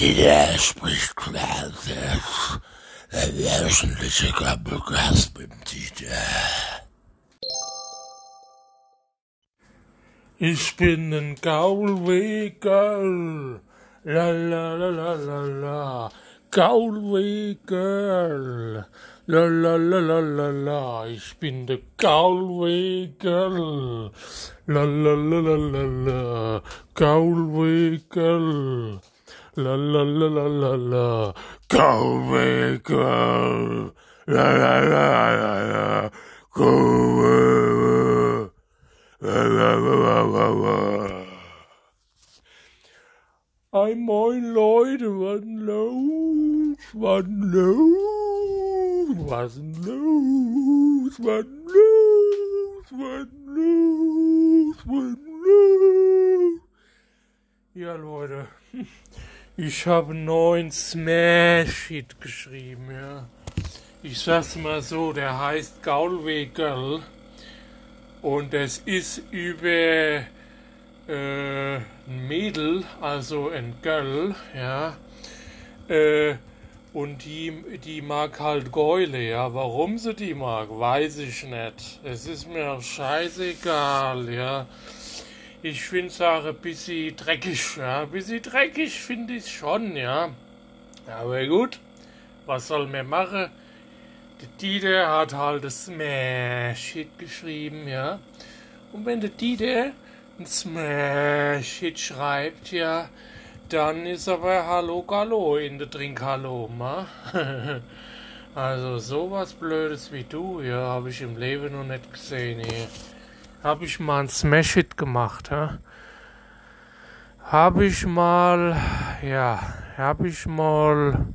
Dieter spricht quasi der wöchentliche Podcast mit Dieter. Ich bin ein Gaulwegel. La la la la la la. Gaulwegel. La la la la la la. Ich bin der Gaulwegel. La la la la la la. Gaulwegel. La la la la la la. Gaulwegel. La la la la la. Gaulwegel. La la la la la. Ei moin Leute, was los? Was los? Was los? Was los? Was los? Was los? Ja Leute, ich habe neuen Smash-Hit geschrieben, ja. Ich sag's mal so, der heißt Gaulwegel und es ist über äh, ein Mädel, also ein Girl, ja, äh, und die, die mag halt Geule, ja. Warum sie die mag, weiß ich nicht. Es ist mir auch scheißegal, ja. Ich find's auch ein bisschen dreckig, ja. Ein bisschen dreckig finde ich schon, ja. Aber gut, was soll man machen? Der Dieter hat halt das Smash-Hit geschrieben, ja. Und wenn der Dieter ein Smash-Hit schreibt, ja, dann ist aber Hallo Gallo in der Trinkhallo, ma? also sowas Blödes wie du, ja, habe ich im Leben noch nicht gesehen, hier. Habe ich mal ein Smash-Hit gemacht, ja? Habe ich mal, ja, habe ich mal,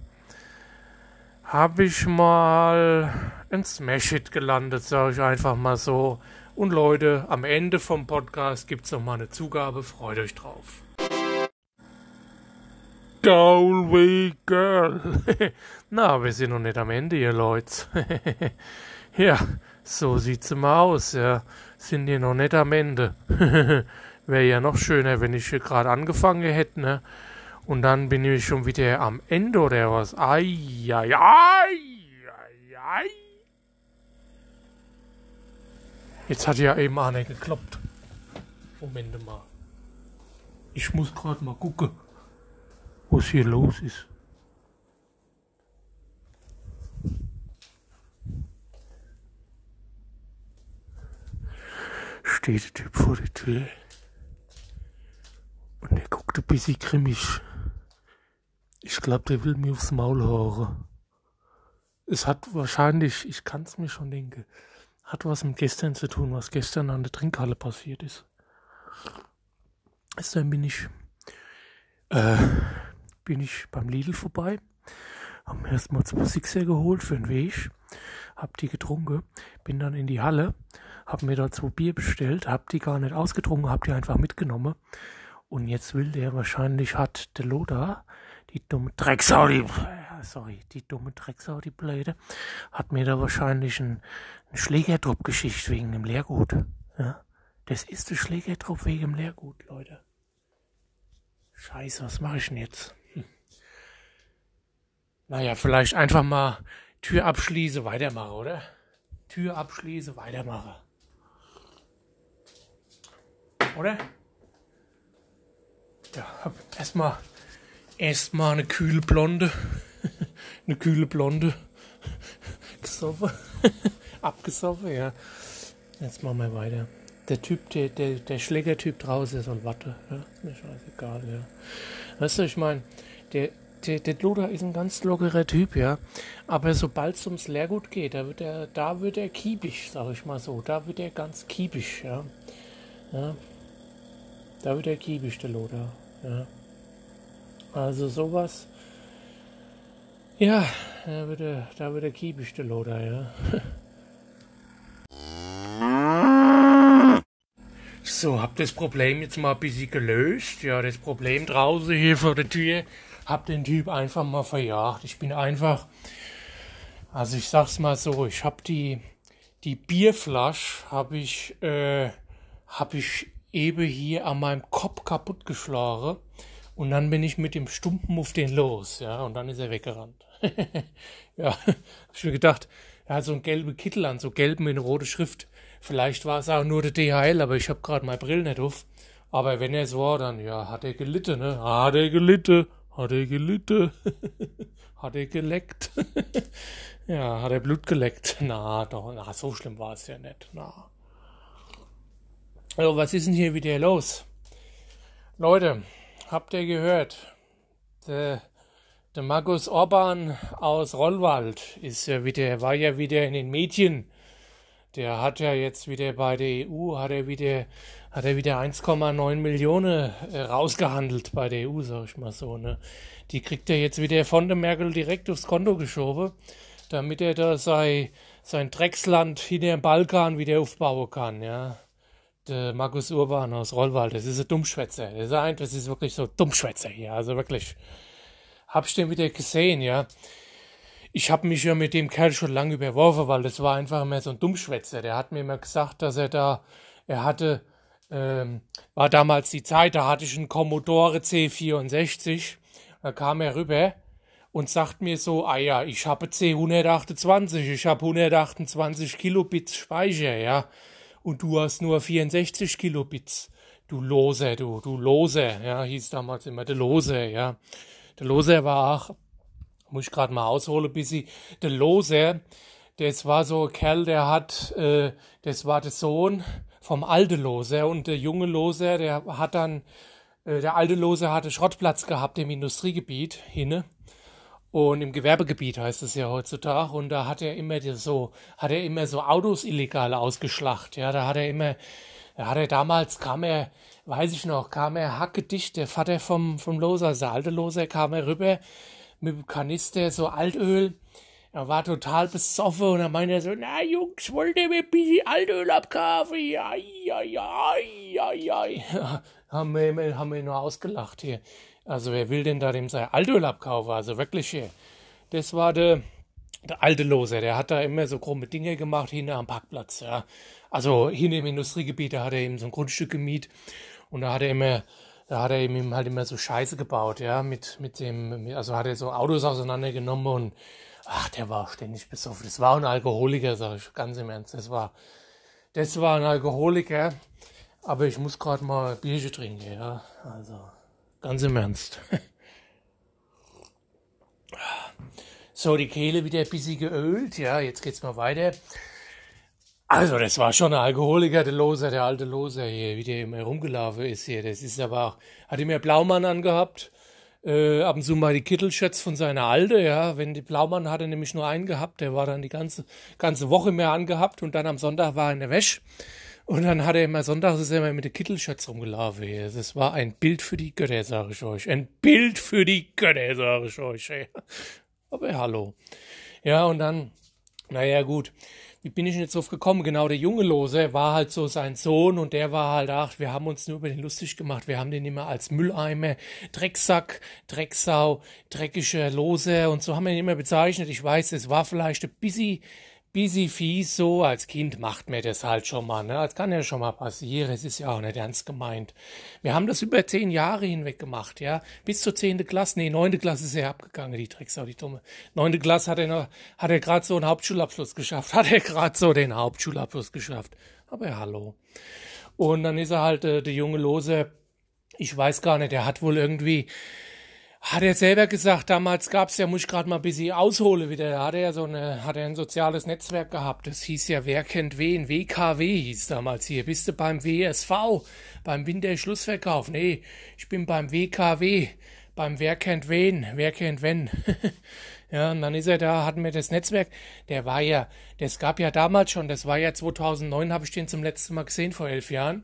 habe ich mal ein Smash-Hit gelandet, sage ich einfach mal so. Und Leute, am Ende vom Podcast gibt's noch mal eine Zugabe, freut euch drauf. Galway Girl. Na, wir sind noch nicht am Ende, ihr Leute. ja, so sieht's immer aus, ja. Sind wir noch nicht am Ende. Wäre ja noch schöner, wenn ich hier gerade angefangen hätte, ne? Und dann bin ich schon wieder am Ende oder was? Ai, ai, ai, ai, ai. Jetzt hat ja eben einer gekloppt. Moment mal. Ich muss gerade mal gucken, was hier los ist. Steht der Typ vor der Tür. Und er guckt ein bisschen grimmig. Ich glaube, der will mir aufs Maul hauen. Es hat wahrscheinlich, ich kann es mir schon denken, hat was mit gestern zu tun, was gestern an der Trinkhalle passiert ist. Also dann bin ich, äh, bin ich beim Lidl vorbei, hab mir erstmal zwei Sixer geholt für den Weg, hab die getrunken, bin dann in die Halle, hab mir da zwei Bier bestellt, hab die gar nicht ausgetrunken, hab die einfach mitgenommen. Und jetzt will der wahrscheinlich, hat der Loda, die dumme Drecksau, die, äh, sorry, die dumme Drecksau, die Blöde, hat mir da wahrscheinlich einen, einen Schlägerdruck geschickt wegen dem Leergut. Ja? Das ist der Schlägerdruck wegen dem Leergut, Leute. Scheiße, was mache ich denn jetzt? Hm. Naja, vielleicht einfach mal Tür abschließe, weitermache, oder? Tür abschließe, weitermache. Oder? Ja, erstmal erstmal eine kühle Blonde. eine kühle Blonde. Gesoffen. Abgesoffen, ja. Jetzt machen wir weiter. Der Typ, der, der, der Schlägertyp draußen ist und Watte. Ja, ist mir scheißegal, ja. Weißt du, ich meine, der, der, der Loder ist ein ganz lockerer Typ, ja. Aber sobald es ums Lehrgut geht, da wird er, da wird er kiebisch, sag ich mal so. Da wird er ganz kiebisch, ja. ja. Da wird er kiebisch, der Loder, ja. Also sowas. Ja, da wird er, da wird er kiebisch, der Loder, ja. So, hab das Problem jetzt mal ein bisschen gelöst. Ja, das Problem draußen hier vor der Tür, hab den Typ einfach mal verjagt. Ich bin einfach, also ich sag's mal so, ich hab die, die Bierflasche hab ich, äh, hab ich eben hier an meinem Kopf kaputt geschlagen. Und dann bin ich mit dem Stumpen auf den los, ja, und dann ist er weggerannt. ja, hab ich mir gedacht, er hat so einen gelben Kittel an, so gelben in rote Schrift. Vielleicht war es auch nur der DHL, aber ich hab gerade meine Brille nicht auf. Aber wenn er es war, dann, ja, hat er gelitten, ne? Hat er gelitten, hat er gelitten, hat er geleckt. ja, hat er Blut geleckt. Na, doch, na, so schlimm war es ja nicht, na. Also, was ist denn hier wieder los? Leute, habt ihr gehört? Der, der Markus Orban aus Rollwald ist ja wieder, war ja wieder in den Medien. Der hat ja jetzt wieder bei der EU, hat er wieder, hat er wieder 1,9 Millionen äh, rausgehandelt bei der EU, sag ich mal so, ne. Die kriegt er jetzt wieder von der Merkel direkt aufs Konto geschoben, damit er da sei, sein Drecksland hinter dem Balkan wieder aufbauen kann, ja der Markus Urban aus Rollwald, das ist ein Dummschwätzer. Das ist, ein, das ist wirklich so Dummschwätzer hier. Also wirklich, hab ich den wieder gesehen, ja. Ich habe mich ja mit dem Kerl schon lange überworfen, weil das war einfach immer so ein Dummschwätzer. Der hat mir immer gesagt, dass er da, er hatte, ähm, war damals die Zeit, da hatte ich einen Commodore C64. Da kam er rüber und sagt mir so, ah ja, ich habe C128, ich habe 128 Kilobits Speicher, ja und du hast nur 64 Kilobits. Du Lose, du, du Lose, ja, hieß damals immer der Lose, ja. Der Lose war auch, muss ich gerade mal ausholen, bis ich, der Lose, das war so ein Kerl, der hat, äh, das war der Sohn vom alten Lose und der junge Lose, der hat dann, äh, der alte Lose hatte Schrottplatz gehabt im Industriegebiet hinne und im Gewerbegebiet heißt es ja heutzutage. Und da hat er immer so, hat er immer so Autos illegal ausgeschlacht. Ja, da hat er immer, da hat er damals kam er, weiß ich noch, kam er hackedicht, der Vater vom, vom Loser, der alte Loser, kam er rüber mit dem Kanister so Altöl. Er war total besoffen und dann meinte er so, na Jungs, wollt ihr mir ein bisschen Altöl abkaufen? Ai, ai, ai, ai, ai. haben wir, haben wir nur ausgelacht hier. Also wer will denn da dem sein Altöl abkaufen? Also wirklich, hier. das war der, der alte Loser, der hat da immer so krumme Dinge gemacht, hinten am Parkplatz, ja. Also hinten im Industriegebiet, da hat er eben so ein Grundstück gemietet und da hat er immer, da hat er eben halt immer so Scheiße gebaut, ja, mit, mit dem, also hat er so Autos auseinandergenommen und ach, der war ständig besoffen. Das war ein Alkoholiker, sag ich ganz im Ernst. Das war, das war ein Alkoholiker, aber ich muss gerade mal Bierchen trinken, ja, also. Ganz im Ernst. So, die Kehle wieder ein bisschen geölt. Ja, jetzt geht's mal weiter. Also, das war schon ein Alkoholiker, der Loser, der alte Loser hier, wie der immer rumgelaufen ist hier. Das ist aber auch, hat immer Blaumann angehabt. Äh, ab und zu mal die Kittelschätze von seiner Alte, ja. Wenn die Blaumann hatte nämlich nur einen gehabt, der war dann die ganze, ganze Woche mehr angehabt und dann am Sonntag war er in der Wäsche. Und dann hat er immer sonntags ist er immer mit der Kittelschürze rumgelaufen. Das war ein Bild für die Götter, sage ich euch. Ein Bild für die Götter, sage ich euch. Aber hallo. Ja, und dann, naja, gut. Wie bin ich denn jetzt drauf gekommen? Genau, der junge Lose war halt so sein Sohn und der war halt, ach, wir haben uns nur über den lustig gemacht. Wir haben den immer als Mülleimer, Drecksack, Drecksau, dreckiger Lose und so haben wir ihn immer bezeichnet. Ich weiß, es war vielleicht ein bisschen busy fies so, als Kind macht mir das halt schon mal, ne? Das kann ja schon mal passieren, es ist ja auch nicht ernst gemeint. Wir haben das über zehn Jahre hinweg gemacht, ja. Bis zur zehnte Klasse, nee, neunte Klasse ist er abgegangen, die Drecksau, die Dumme. Neunte Klasse hat er noch, hat er gerade so einen Hauptschulabschluss geschafft, hat er gerade so den Hauptschulabschluss geschafft. Aber hallo. Und dann ist er halt äh, der junge Lose, ich weiß gar nicht, er hat wohl irgendwie, hat er selber gesagt, damals gab's ja, muss ich gerade mal ein bisschen aushole wieder, hat er ja so eine, hat er ein soziales Netzwerk gehabt, das hieß ja Wer kennt wen, WKW hieß damals hier, bist du beim WSV, beim Winterschlussverkauf, nee, ich bin beim WKW, beim Wer kennt wen, wer kennt wenn. ja, und dann ist er da, hatten wir das Netzwerk, der war ja, das gab ja damals schon, das war ja 2009, habe ich den zum letzten Mal gesehen, vor elf Jahren,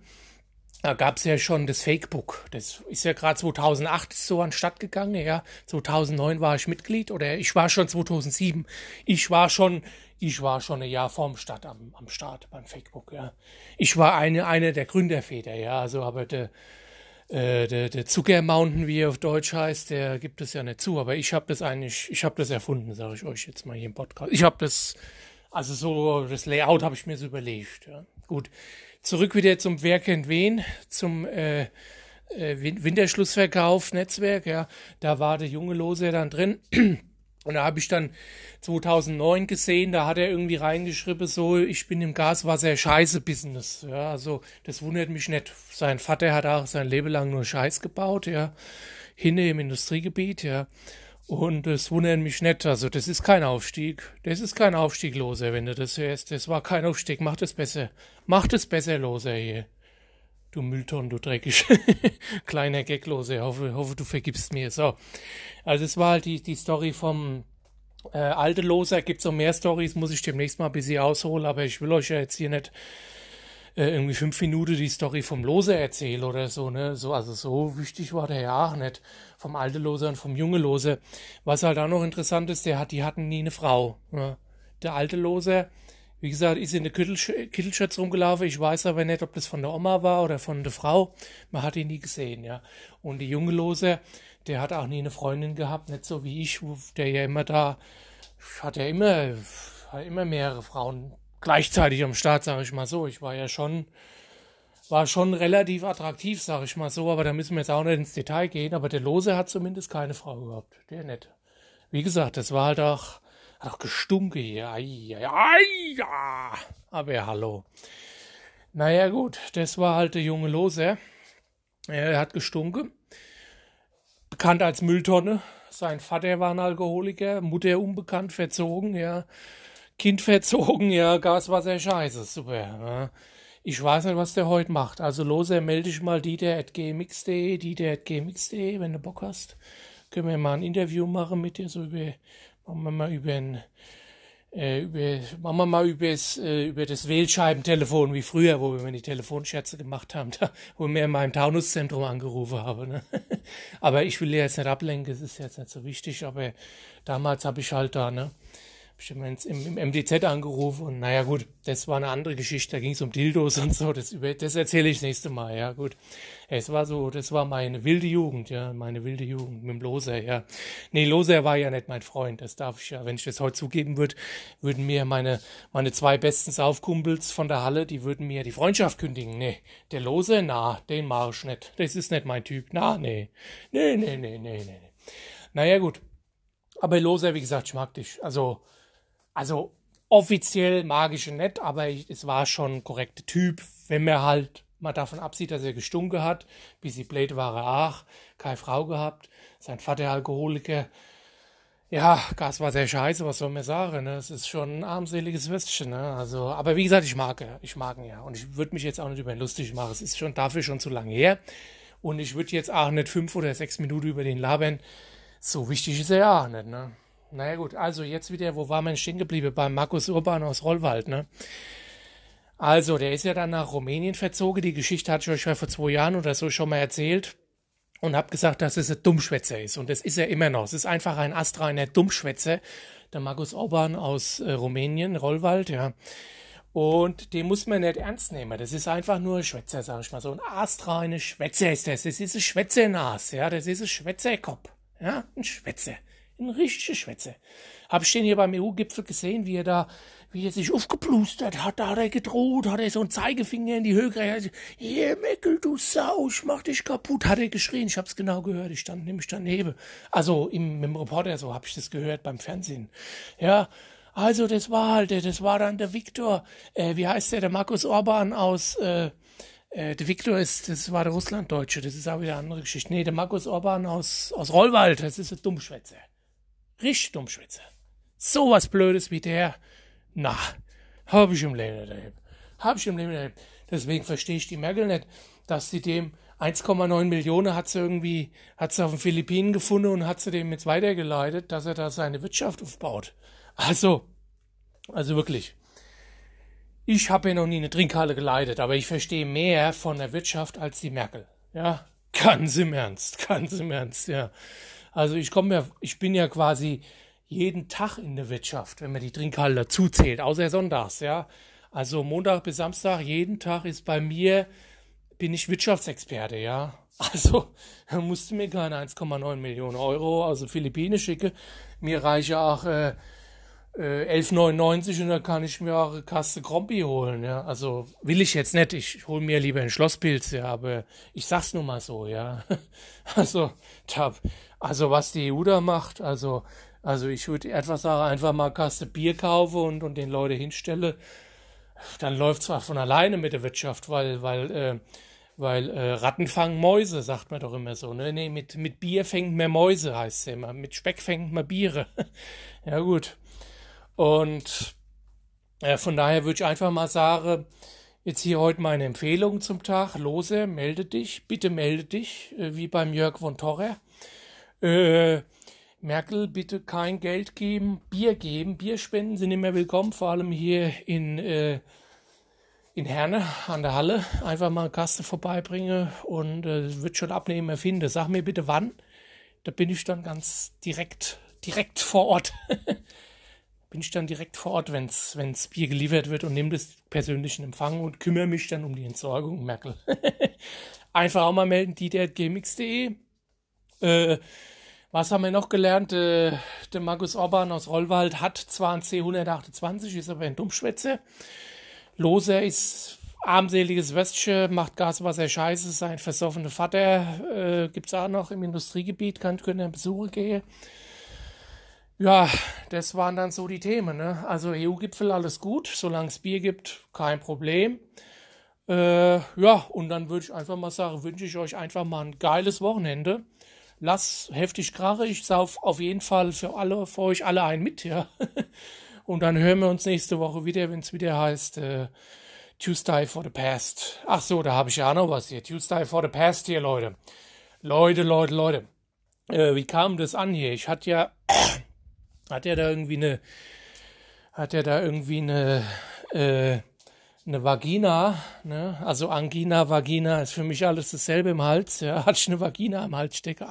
da gab's ja schon das Fakebook. Das ist ja gerade 2008 so anstatt gegangen. Ja, 2009 war ich Mitglied oder ich war schon 2007. Ich war schon, ich war schon ein Jahr vorm Start am, am Start beim Fakebook. Ja, ich war eine eine der Gründerväter. Ja, also aber der äh, der, der Zucker Mountain, wie er auf Deutsch heißt, der gibt es ja nicht zu. Aber ich habe das eigentlich, ich habe das erfunden, sage ich euch jetzt mal hier im Podcast. Ich habe das, also so das Layout habe ich mir so überlegt. Ja, gut. Zurück wieder zum Wer kennt wen, zum äh, äh, Winterschlussverkauf Netzwerk, ja, da war der junge Lose dann drin. Und da habe ich dann 2009 gesehen, da hat er irgendwie reingeschrieben, so, ich bin im Gaswasser-Scheiße-Business. Ja, also das wundert mich nicht. Sein Vater hat auch sein Leben lang nur Scheiß gebaut, ja, hinne im Industriegebiet, ja. Und das wundert mich nicht. Also das ist kein Aufstieg. Das ist kein Aufstieg, Loser, wenn du das hörst. Das war kein Aufstieg. Mach das besser. Mach das besser, Loser hier. Du Müllton, du dreckig. Kleiner Gaglose. Hoffe, hoffe, du vergibst mir. So. Also, es war halt die, die Story vom äh, alte Loser. Gibt so mehr Stories, muss ich demnächst mal ein bisschen ausholen, aber ich will euch ja jetzt hier nicht äh, irgendwie fünf Minuten die Story vom Loser erzählen oder so, ne? So, also so wichtig war der ja auch nicht. Vom alte Loser und vom junge Loser. Was halt auch noch interessant ist, der hat, die hatten nie eine Frau. Ne? Der alte Loser, wie gesagt, ist in der Kittelschürze rumgelaufen. Ich weiß aber nicht, ob das von der Oma war oder von der Frau. Man hat ihn nie gesehen, ja. Und die junge Lose, der hat auch nie eine Freundin gehabt, nicht so wie ich, der ja immer da, hat ja immer, hat immer mehrere Frauen gleichzeitig am Start, sage ich mal so. Ich war ja schon, war schon relativ attraktiv, sage ich mal so, aber da müssen wir jetzt auch nicht ins Detail gehen. Aber der Lose hat zumindest keine Frau gehabt. Der nicht. Wie gesagt, das war halt auch doch gestunken hier. Ai, ai, ai, ja. Aber ja, hallo. Naja, gut, das war halt der junge Loser. Er hat gestunken. Bekannt als Mülltonne. Sein Vater war ein Alkoholiker, Mutter unbekannt, verzogen, ja. Kind verzogen, ja, Gaswasser, scheiße, super. Ja. Ich weiß nicht, was der heute macht. Also loser, melde dich mal dieter.gmx.de, dieter.gmx.de, wenn du Bock hast. Können wir mal ein Interview machen mit dir, so über Machen wir mal über ein, äh, über, machen wir mal übers, äh, über das Wählscheibentelefon wie früher, wo wir die Telefonscherze gemacht haben, da, wo mir in meinem Taunuszentrum angerufen habe. Ne? aber ich will jetzt nicht ablenken, es ist jetzt nicht so wichtig, aber damals habe ich halt da, ne, ich habe im, im MDZ angerufen und naja gut, das war eine andere Geschichte, da ging es um Dildos und so, das, das erzähle ich das nächste Mal, ja gut. Es war so, das war meine wilde Jugend, ja, meine wilde Jugend mit dem Loser, ja. Nee, Loser war ja nicht mein Freund, das darf ich ja, wenn ich das heute zugeben würde, würden mir meine, meine zwei besten Saufkumpels von der Halle, die würden mir die Freundschaft kündigen. Nee, der Loser, na, den mach ich nicht, das ist nicht mein Typ, na, nee, nee, nee, nee, nee, nee. Naja gut, aber Loser, wie gesagt, ich mag dich, also, also offiziell magische nett, aber ich, es war schon ein korrekter Typ, wenn man halt mal davon absieht, dass er gestunken hat, bis sie blöd war er auch, keine Frau gehabt, sein Vater Alkoholiker. Ja, Gas war sehr scheiße, was soll man sagen, ne? Es ist schon ein armseliges Würstchen, ne? Also, aber wie gesagt, ich mag ihn, ich mag ihn ja. Und ich würde mich jetzt auch nicht über ihn lustig machen. Es ist schon dafür schon zu lange her. Und ich würde jetzt auch nicht fünf oder sechs Minuten über den labern. So wichtig ist er ja auch nicht, ne? Naja gut, also jetzt wieder, wo war man stehen geblieben? Beim Markus Urban aus Rollwald, ne? Also, der ist ja dann nach Rumänien verzogen. Die Geschichte hatte ich euch ja vor zwei Jahren oder so schon mal erzählt. Und hab gesagt, dass es ein Dummschwätzer ist. Und das ist er immer noch. Es ist einfach ein astreiner Dummschwätzer. Der Markus Orban aus äh, Rumänien, Rollwald, ja. Und den muss man nicht ernst nehmen. Das ist einfach nur ein Schwätzer, sag ich mal so. Ein astreiner Schwätzer ist das. Das ist ein Schwätzernas, ja. Das ist ein Schwätzerkopf, ja. Ein Schwätzer. Ein richtiger Schwätze. Hab ich den hier beim EU-Gipfel gesehen, wie er da, wie er sich aufgeplustert hat, da hat er gedroht, hat er so einen Zeigefinger in die Höhe gereicht. Hier, Meckel, du Sau, ich mach dich kaputt, hat er geschrien. Ich hab's genau gehört, ich stand nämlich daneben. Also, im, dem Reporter so hab ich das gehört beim Fernsehen. Ja, also, das war halt, das war dann der Viktor, äh, wie heißt der, der Markus Orban aus, äh, äh, der Viktor ist, das war der Russlanddeutsche, das ist auch wieder eine andere Geschichte. Nee, der Markus Orban aus, aus Rollwald, das ist ein Dummschwätzer. Richtig Dummschwätzer. So was Blödes wie der, na, hab ich im Leben nicht erlebt. Hab ich im Leben nicht erlebt. Deswegen verstehe ich die Merkel nicht, dass sie dem 1,9 Millionen hat sie irgendwie, hat sie auf den Philippinen gefunden und hat sie dem jetzt weitergeleitet, dass er da seine Wirtschaft aufbaut. Also, also wirklich. Ich habe ja noch nie eine Trinkhalle geleitet, aber ich verstehe mehr von der Wirtschaft als die Merkel. Ja, ganz im Ernst, ganz im Ernst, ja. Also ich komme ja, ich bin ja quasi jeden Tag in der Wirtschaft, wenn man die Trinkhalle dazu außer sonntags, ja. Also Montag bis Samstag, jeden Tag ist bei mir, bin ich Wirtschaftsexperte, ja. Also, musste mir keine 1,9 Millionen Euro aus den Philippinen schicken. Mir reiche auch äh, äh, 11,99 und dann kann ich mir auch eine Kaste Krompi holen, ja. Also will ich jetzt nicht, ich hole mir lieber einen Schlosspilz, ja, aber ich sag's nur mal so, ja. Also, tab, also was die EU da macht, also, also ich würde etwas sagen, einfach mal eine Kaste Bier kaufe und, und den Leute hinstelle, dann läuft zwar von alleine mit der Wirtschaft, weil, weil, äh, weil äh, Ratten fangen Mäuse, sagt man doch immer so. Ne? Nee, mit, mit Bier fängt man Mäuse, heißt es immer. Mit Speck fängt man Biere. ja, gut. Und äh, von daher würde ich einfach mal sagen, jetzt hier heute meine Empfehlung zum Tag. Lose, melde dich, bitte melde dich, äh, wie beim Jörg von Torre. Äh, Merkel, bitte kein Geld geben, Bier geben. Bierspenden sind immer willkommen, vor allem hier in, äh, in Herne an der Halle. Einfach mal eine Kaste vorbeibringen und äh, wird schon abnehmen erfinden. Sag mir bitte wann. Da bin ich dann ganz direkt, direkt vor Ort. bin ich dann direkt vor Ort, wenn's, wenn's Bier geliefert wird und nehme das persönlich in Empfang und kümmere mich dann um die Entsorgung, Merkel. Einfach auch mal melden, die.gmx.de. Äh, was haben wir noch gelernt? Äh, der Markus Orban aus Rollwald hat zwar ein C128, ist aber ein Dummschwätze. Loser ist armseliges Westchen, macht Gas, was er scheiße, sein versoffener Vater äh, gibt's auch noch im Industriegebiet, kann können Besuche gehen. Ja, das waren dann so die Themen. Ne? Also EU-Gipfel, alles gut, solange es Bier gibt, kein Problem. Äh, ja, und dann würde ich einfach mal sagen, wünsche ich euch einfach mal ein geiles Wochenende lass heftig krache. Ich sauf auf jeden Fall für alle, für euch alle ein mit, ja. Und dann hören wir uns nächste Woche wieder, wenn es wieder heißt äh, Tuesday for the Past. Ach so, da habe ich ja noch was hier. Tuesday for the Past hier, Leute. Leute, Leute, Leute. Äh, wie kam das an hier? Ich hatte ja, hat ja da irgendwie eine, hat ja da irgendwie eine, äh, eine Vagina, ne? also Angina, Vagina ist für mich alles dasselbe im Hals. Ja? Hat ich eine Vagina am Hals stecke?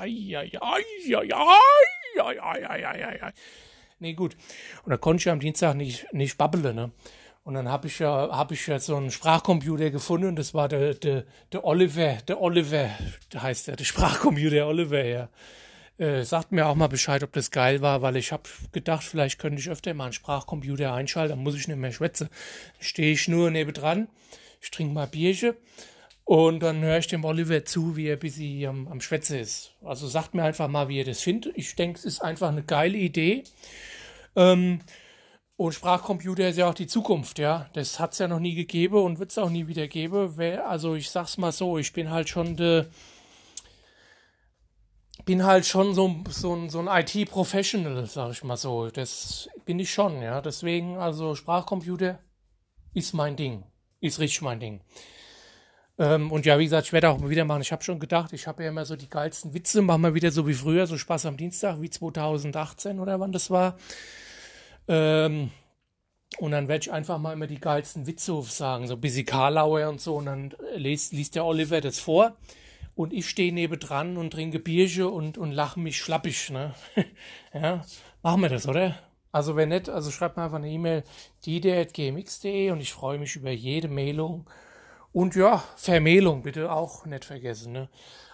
Nee, gut. Und da konnte ich am Dienstag nicht, nicht babbeln. Ne? Und dann habe ich ja, habe ich ja so einen Sprachcomputer gefunden. Das war der, der, der Oliver, der Oliver, heißt der, der Sprachcomputer Oliver, ja. Äh, sagt mir auch mal Bescheid, ob das geil war, weil ich habe gedacht, vielleicht könnte ich öfter mal einen Sprachcomputer einschalten, dann muss ich nicht mehr schwätzen. Stehe ich nur nebendran, ich trinke mal Bierchen und dann höre ich dem Oliver zu, wie er bis sie am, am Schwätze ist. Also sagt mir einfach mal, wie ihr das findet. Ich denke, es ist einfach eine geile Idee. Ähm, und Sprachcomputer ist ja auch die Zukunft, ja. Das hat es ja noch nie gegeben und wird es auch nie wieder geben. Also ich sag's mal so, ich bin halt schon der bin halt schon so, so, so ein IT-Professional, sag ich mal so. Das bin ich schon, ja. Deswegen, also Sprachcomputer ist mein Ding. Ist richtig mein Ding. Ähm, und ja, wie gesagt, ich werde auch mal wieder machen. Ich habe schon gedacht, ich habe ja immer so die geilsten Witze. Machen wir wieder so wie früher, so Spaß am Dienstag, wie 2018 oder wann das war. Ähm, und dann werde ich einfach mal immer die geilsten Witze sagen, so Busy Karlauer und so. Und dann liest, liest der Oliver das vor und ich stehe nebendran und trinke Bierchen und, und lache mich schlappig. Ne? ja, machen wir das, oder? Also wenn nicht, also schreibt mir einfach eine E-Mail, dide.gmx.de und ich freue mich über jede Mailung. Und ja, Vermählung bitte auch nicht vergessen. Ne?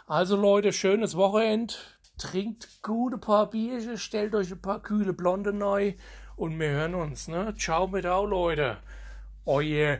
Also Leute, schönes Wochenende. Trinkt gute paar Bierchen, stellt euch ein paar kühle Blonde neu und wir hören uns. Ne? Ciao mit auch, Leute. Euer